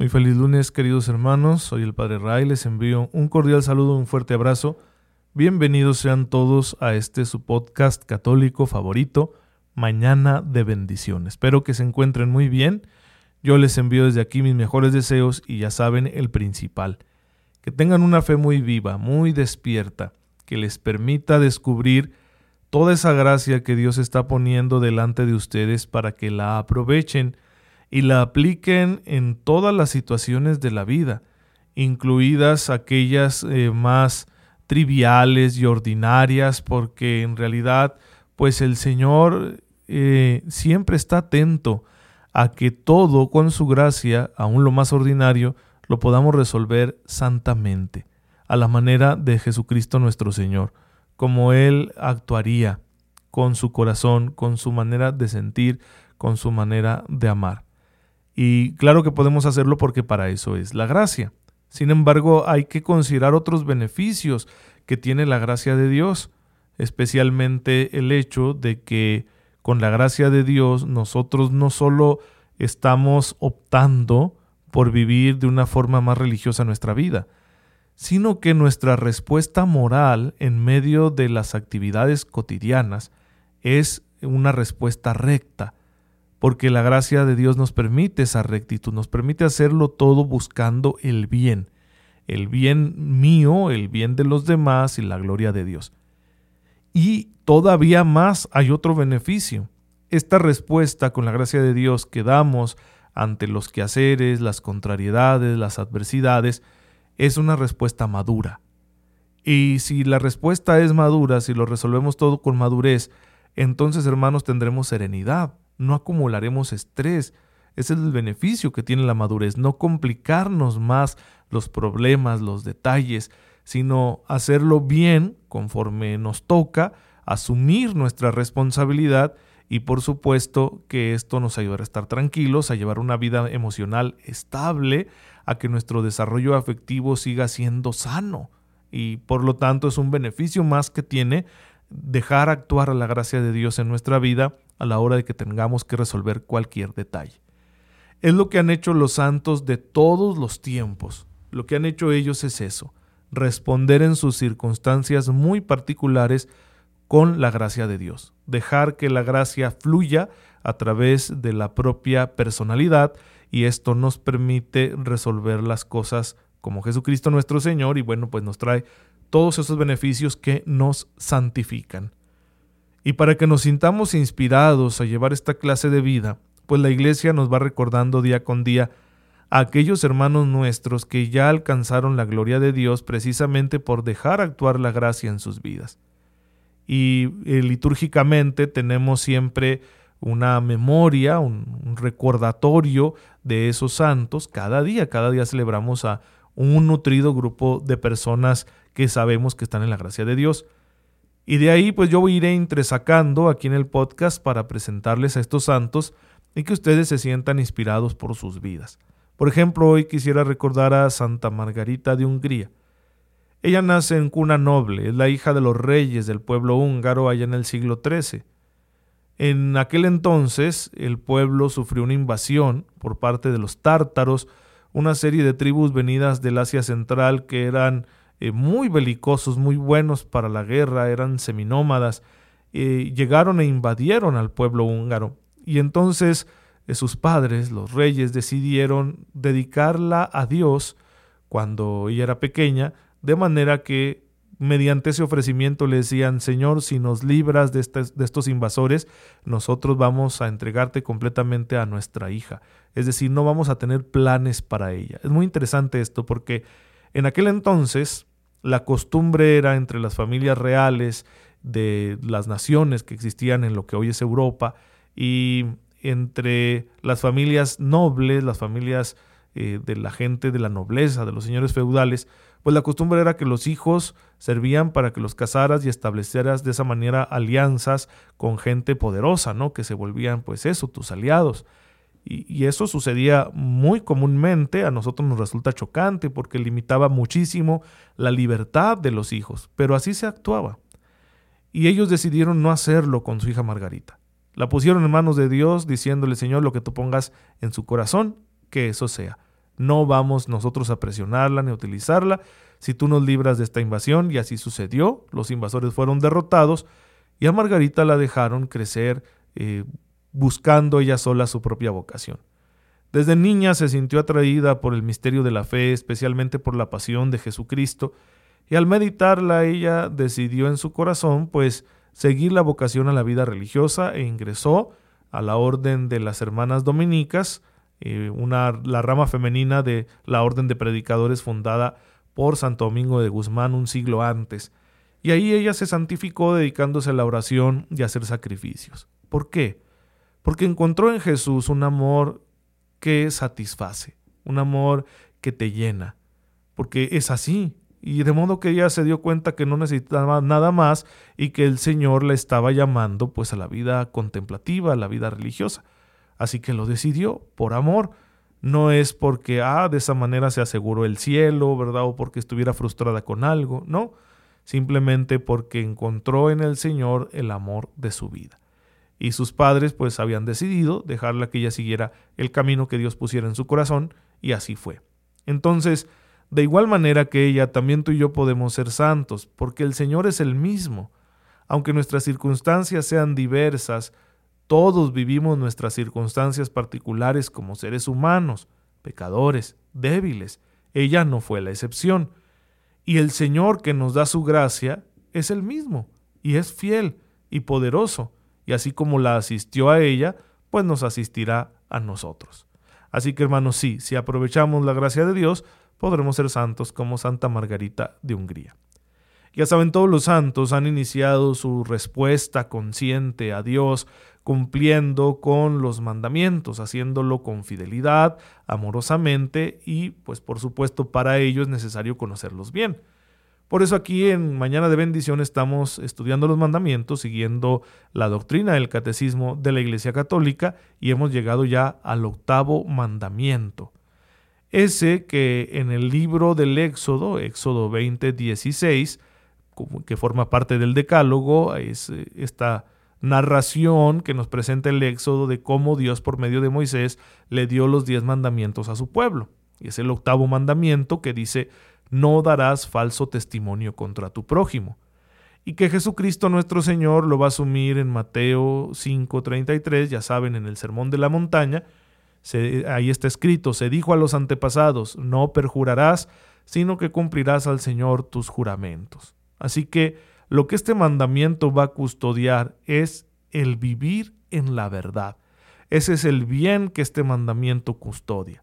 Muy feliz lunes, queridos hermanos. Soy el Padre Ray. Les envío un cordial saludo, un fuerte abrazo. Bienvenidos sean todos a este su podcast católico favorito, Mañana de Bendición. Espero que se encuentren muy bien. Yo les envío desde aquí mis mejores deseos y ya saben el principal. Que tengan una fe muy viva, muy despierta, que les permita descubrir toda esa gracia que Dios está poniendo delante de ustedes para que la aprovechen y la apliquen en todas las situaciones de la vida, incluidas aquellas eh, más triviales y ordinarias, porque en realidad, pues el Señor eh, siempre está atento a que todo con su gracia, aun lo más ordinario, lo podamos resolver santamente, a la manera de Jesucristo nuestro Señor, como Él actuaría con su corazón, con su manera de sentir, con su manera de amar. Y claro que podemos hacerlo porque para eso es la gracia. Sin embargo, hay que considerar otros beneficios que tiene la gracia de Dios, especialmente el hecho de que con la gracia de Dios nosotros no solo estamos optando por vivir de una forma más religiosa nuestra vida, sino que nuestra respuesta moral en medio de las actividades cotidianas es una respuesta recta, porque la gracia de Dios nos permite esa rectitud, nos permite hacerlo todo buscando el bien, el bien mío, el bien de los demás y la gloria de Dios. Y todavía más hay otro beneficio. Esta respuesta con la gracia de Dios que damos ante los quehaceres, las contrariedades, las adversidades, es una respuesta madura. Y si la respuesta es madura, si lo resolvemos todo con madurez, entonces hermanos tendremos serenidad, no acumularemos estrés. Ese es el beneficio que tiene la madurez, no complicarnos más los problemas, los detalles, sino hacerlo bien conforme nos toca, asumir nuestra responsabilidad y por supuesto que esto nos ayudará a estar tranquilos, a llevar una vida emocional estable, a que nuestro desarrollo afectivo siga siendo sano y por lo tanto es un beneficio más que tiene dejar actuar a la gracia de Dios en nuestra vida a la hora de que tengamos que resolver cualquier detalle. Es lo que han hecho los santos de todos los tiempos. Lo que han hecho ellos es eso, responder en sus circunstancias muy particulares con la gracia de Dios, dejar que la gracia fluya a través de la propia personalidad y esto nos permite resolver las cosas como Jesucristo nuestro Señor y bueno, pues nos trae todos esos beneficios que nos santifican. Y para que nos sintamos inspirados a llevar esta clase de vida, pues la Iglesia nos va recordando día con día a aquellos hermanos nuestros que ya alcanzaron la gloria de Dios precisamente por dejar actuar la gracia en sus vidas. Y eh, litúrgicamente tenemos siempre una memoria, un recordatorio de esos santos. Cada día, cada día celebramos a un nutrido grupo de personas que sabemos que están en la gracia de Dios. Y de ahí pues yo iré entresacando aquí en el podcast para presentarles a estos santos y que ustedes se sientan inspirados por sus vidas. Por ejemplo, hoy quisiera recordar a Santa Margarita de Hungría. Ella nace en cuna noble, es la hija de los reyes del pueblo húngaro allá en el siglo XIII. En aquel entonces el pueblo sufrió una invasión por parte de los tártaros, una serie de tribus venidas del Asia Central que eran eh, muy belicosos, muy buenos para la guerra, eran seminómadas, eh, llegaron e invadieron al pueblo húngaro. Y entonces eh, sus padres, los reyes, decidieron dedicarla a Dios cuando ella era pequeña, de manera que mediante ese ofrecimiento le decían, Señor, si nos libras de, de estos invasores, nosotros vamos a entregarte completamente a nuestra hija. Es decir, no vamos a tener planes para ella. Es muy interesante esto porque en aquel entonces la costumbre era entre las familias reales de las naciones que existían en lo que hoy es Europa y entre las familias nobles, las familias eh, de la gente de la nobleza, de los señores feudales, pues la costumbre era que los hijos servían para que los casaras y establecieras de esa manera alianzas con gente poderosa, ¿no? Que se volvían, pues eso, tus aliados. Y, eso sucedía muy comúnmente, a nosotros nos resulta chocante porque limitaba muchísimo la libertad de los hijos, pero así se actuaba. Y ellos decidieron no hacerlo con su hija Margarita. La pusieron en manos de Dios diciéndole, Señor, lo que tú pongas en su corazón, que eso sea. No vamos nosotros a presionarla ni a utilizarla. Si tú nos libras de esta invasión, y así sucedió, los invasores fueron derrotados y a Margarita la dejaron crecer eh, buscando ella sola su propia vocación. Desde niña se sintió atraída por el misterio de la fe, especialmente por la pasión de Jesucristo, y al meditarla ella decidió en su corazón, pues, seguir la vocación a la vida religiosa e ingresó a la orden de las hermanas dominicas, eh, una, la rama femenina de la orden de predicadores fundada por Santo Domingo de Guzmán un siglo antes. Y ahí ella se santificó dedicándose a la oración y a hacer sacrificios. ¿Por qué? Porque encontró en Jesús un amor que satisface, un amor que te llena, porque es así. Y de modo que ella se dio cuenta que no necesitaba nada más y que el Señor la estaba llamando pues a la vida contemplativa, a la vida religiosa. Así que lo decidió por amor. No es porque, ah, de esa manera se aseguró el cielo, ¿verdad? O porque estuviera frustrada con algo, no. Simplemente porque encontró en el Señor el amor de su vida y sus padres pues habían decidido dejarla que ella siguiera el camino que Dios pusiera en su corazón y así fue. Entonces, de igual manera que ella, también tú y yo podemos ser santos, porque el Señor es el mismo. Aunque nuestras circunstancias sean diversas, todos vivimos nuestras circunstancias particulares como seres humanos, pecadores, débiles. Ella no fue la excepción. Y el Señor que nos da su gracia es el mismo, y es fiel y poderoso y así como la asistió a ella, pues nos asistirá a nosotros. Así que hermanos, sí, si aprovechamos la gracia de Dios, podremos ser santos como Santa Margarita de Hungría. Ya saben, todos los santos han iniciado su respuesta consciente a Dios cumpliendo con los mandamientos, haciéndolo con fidelidad, amorosamente y pues por supuesto para ello es necesario conocerlos bien. Por eso aquí en Mañana de Bendición estamos estudiando los mandamientos, siguiendo la doctrina del catecismo de la Iglesia Católica y hemos llegado ya al octavo mandamiento. Ese que en el libro del Éxodo, Éxodo 20, 16, que forma parte del Decálogo, es eh, esta narración que nos presenta el Éxodo de cómo Dios por medio de Moisés le dio los diez mandamientos a su pueblo. Y es el octavo mandamiento que dice, no darás falso testimonio contra tu prójimo. Y que Jesucristo nuestro Señor lo va a asumir en Mateo 5:33, ya saben, en el Sermón de la Montaña, ahí está escrito, se dijo a los antepasados, no perjurarás, sino que cumplirás al Señor tus juramentos. Así que lo que este mandamiento va a custodiar es el vivir en la verdad. Ese es el bien que este mandamiento custodia.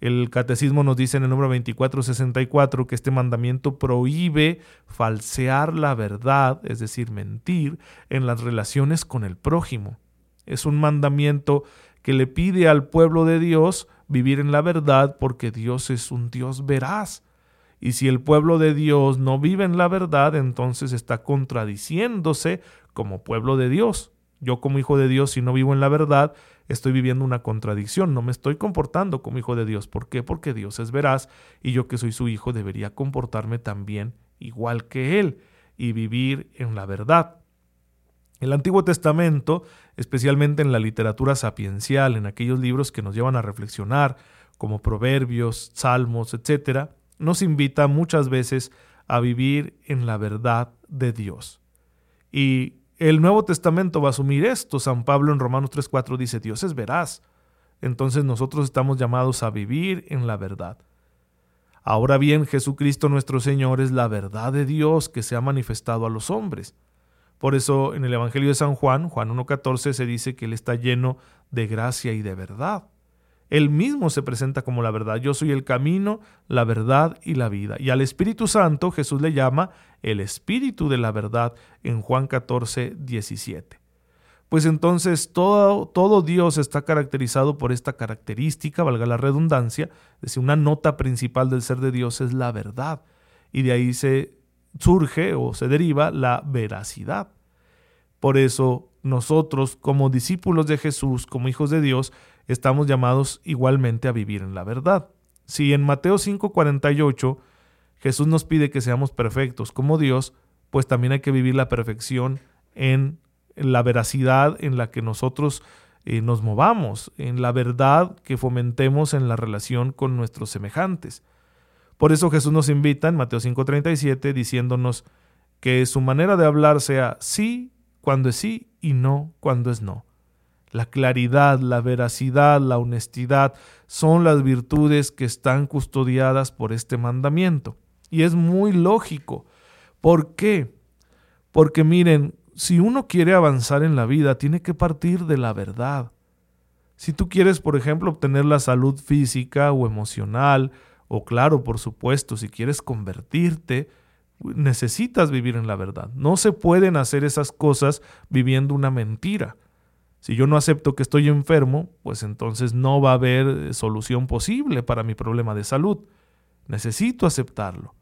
El catecismo nos dice en el número 2464 que este mandamiento prohíbe falsear la verdad, es decir, mentir, en las relaciones con el prójimo. Es un mandamiento que le pide al pueblo de Dios vivir en la verdad porque Dios es un Dios veraz. Y si el pueblo de Dios no vive en la verdad, entonces está contradiciéndose como pueblo de Dios. Yo como hijo de Dios, si no vivo en la verdad, estoy viviendo una contradicción, no me estoy comportando como hijo de Dios. ¿Por qué? Porque Dios es veraz y yo que soy su hijo debería comportarme también igual que Él y vivir en la verdad. El Antiguo Testamento, especialmente en la literatura sapiencial, en aquellos libros que nos llevan a reflexionar, como Proverbios, Salmos, etc., nos invita muchas veces a vivir en la verdad de Dios. Y el Nuevo Testamento va a asumir esto. San Pablo en Romanos 3:4 dice, Dios es veraz. Entonces nosotros estamos llamados a vivir en la verdad. Ahora bien, Jesucristo nuestro Señor es la verdad de Dios que se ha manifestado a los hombres. Por eso en el Evangelio de San Juan, Juan 1.14, se dice que Él está lleno de gracia y de verdad. Él mismo se presenta como la verdad. Yo soy el camino, la verdad y la vida. Y al Espíritu Santo Jesús le llama el Espíritu de la verdad en Juan 14, 17. Pues entonces todo, todo Dios está caracterizado por esta característica, valga la redundancia, es decir, una nota principal del ser de Dios es la verdad. Y de ahí se surge o se deriva la veracidad. Por eso nosotros, como discípulos de Jesús, como hijos de Dios, estamos llamados igualmente a vivir en la verdad. Si en Mateo 5:48 Jesús nos pide que seamos perfectos como Dios, pues también hay que vivir la perfección en la veracidad en la que nosotros eh, nos movamos, en la verdad que fomentemos en la relación con nuestros semejantes. Por eso Jesús nos invita en Mateo 5:37 diciéndonos que su manera de hablar sea sí cuando es sí y no cuando es no. La claridad, la veracidad, la honestidad son las virtudes que están custodiadas por este mandamiento. Y es muy lógico. ¿Por qué? Porque miren, si uno quiere avanzar en la vida, tiene que partir de la verdad. Si tú quieres, por ejemplo, obtener la salud física o emocional, o claro, por supuesto, si quieres convertirte, necesitas vivir en la verdad. No se pueden hacer esas cosas viviendo una mentira. Si yo no acepto que estoy enfermo, pues entonces no va a haber eh, solución posible para mi problema de salud. Necesito aceptarlo.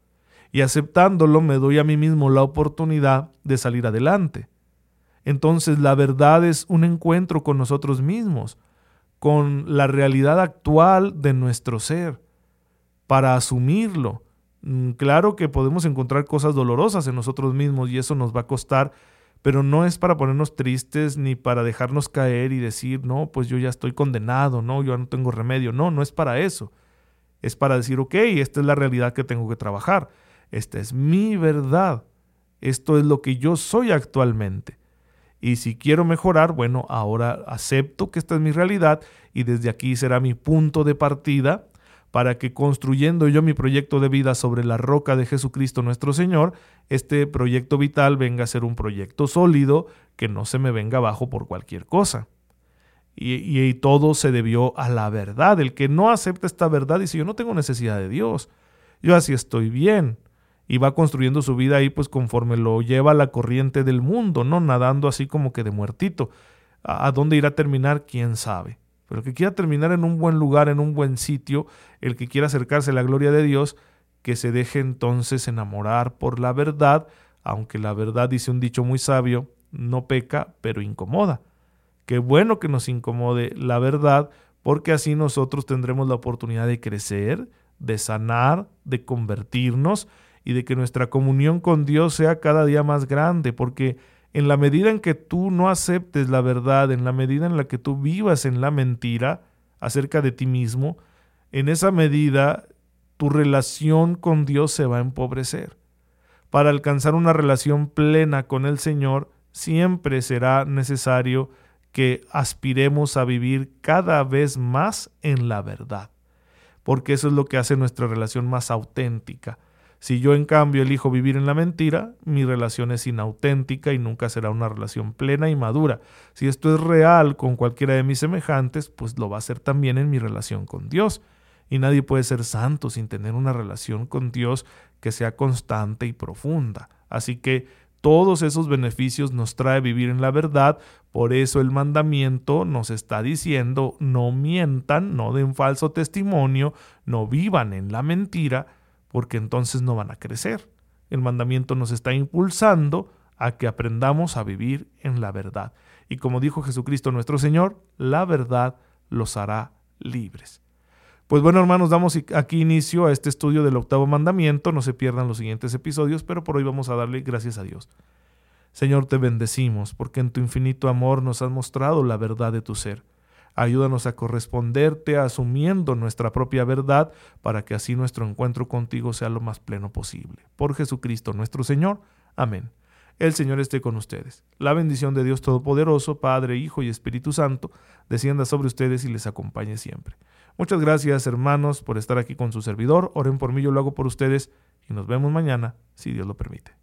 Y aceptándolo me doy a mí mismo la oportunidad de salir adelante. Entonces la verdad es un encuentro con nosotros mismos, con la realidad actual de nuestro ser, para asumirlo, Mm, claro que podemos encontrar cosas dolorosas en nosotros mismos y eso nos va a costar, pero no es para ponernos tristes ni para dejarnos caer y decir, no, pues yo ya estoy condenado, no, yo no tengo remedio, no, no es para eso. Es para decir, ok, esta es la realidad que tengo que trabajar, esta es mi verdad, esto es lo que yo soy actualmente. Y si quiero mejorar, bueno, ahora acepto que esta es mi realidad y desde aquí será mi punto de partida para que construyendo yo mi proyecto de vida sobre la roca de Jesucristo nuestro Señor, este proyecto vital venga a ser un proyecto sólido que no se me venga abajo por cualquier cosa. Y, todo se debió a la verdad. El que no acepta esta verdad dice, yo no tengo necesidad de Dios, yo así estoy bien. Y va construyendo su vida ahí pues conforme lo lleva la corriente del mundo, ¿no? Nadando así como que de muertito. ¿A dónde irá a terminar? ¿Quién sabe? Pero que quiera terminar en un buen lugar, en un buen sitio, el que quiera acercarse a la gloria de Dios, que se deje entonces enamorar por la verdad, aunque la verdad, dice un dicho muy sabio, no peca, pero incomoda. Qué bueno que nos incomode la verdad, porque así nosotros tendremos la oportunidad de crecer, de sanar, de convertirnos y de que nuestra comunión con Dios sea cada día más grande, porque en la medida en que tú no aceptes la verdad, en la medida en la que tú vivas en la mentira acerca de ti mismo, en esa medida tu relación con Dios se va a empobrecer. Para alcanzar una relación plena con el Señor, siempre será necesario que aspiremos a vivir cada vez más en la verdad, porque eso es lo que hace nuestra relación más auténtica. Si yo en cambio elijo vivir en la mentira, mi relación es inauténtica y nunca será una relación plena y madura. Si esto es real con cualquiera de mis semejantes, pues lo va a ser también en mi relación con Dios. Y nadie puede ser santo sin tener una relación con Dios que sea constante y profunda. Así que todos esos beneficios nos trae vivir en la verdad, por eso el mandamiento nos está diciendo no mientan, no den falso testimonio, no vivan en la mentira, porque entonces no van a crecer. El mandamiento nos está impulsando a que aprendamos a vivir en la verdad. Y como dijo Jesucristo nuestro Señor, la verdad los hará libres. Pues bueno, hermanos, damos aquí inicio a este estudio del octavo mandamiento. No se pierdan los siguientes episodios, pero por hoy vamos a darle gracias a Dios. Señor, te bendecimos porque en tu infinito amor nos has mostrado la verdad de tu ser. Ayúdanos a corresponderte asumiendo nuestra propia verdad para que así nuestro encuentro contigo sea lo más pleno posible. Por Jesucristo nuestro Señor. Amén. El Señor esté con ustedes. La bendición de Dios Todopoderoso, Padre, Hijo y Espíritu Santo, descienda sobre ustedes y les acompañe siempre. Muchas gracias, hermanos, por estar aquí con su servidor. Oren por mí, yo lo hago por ustedes y nos vemos mañana, si Dios lo permite.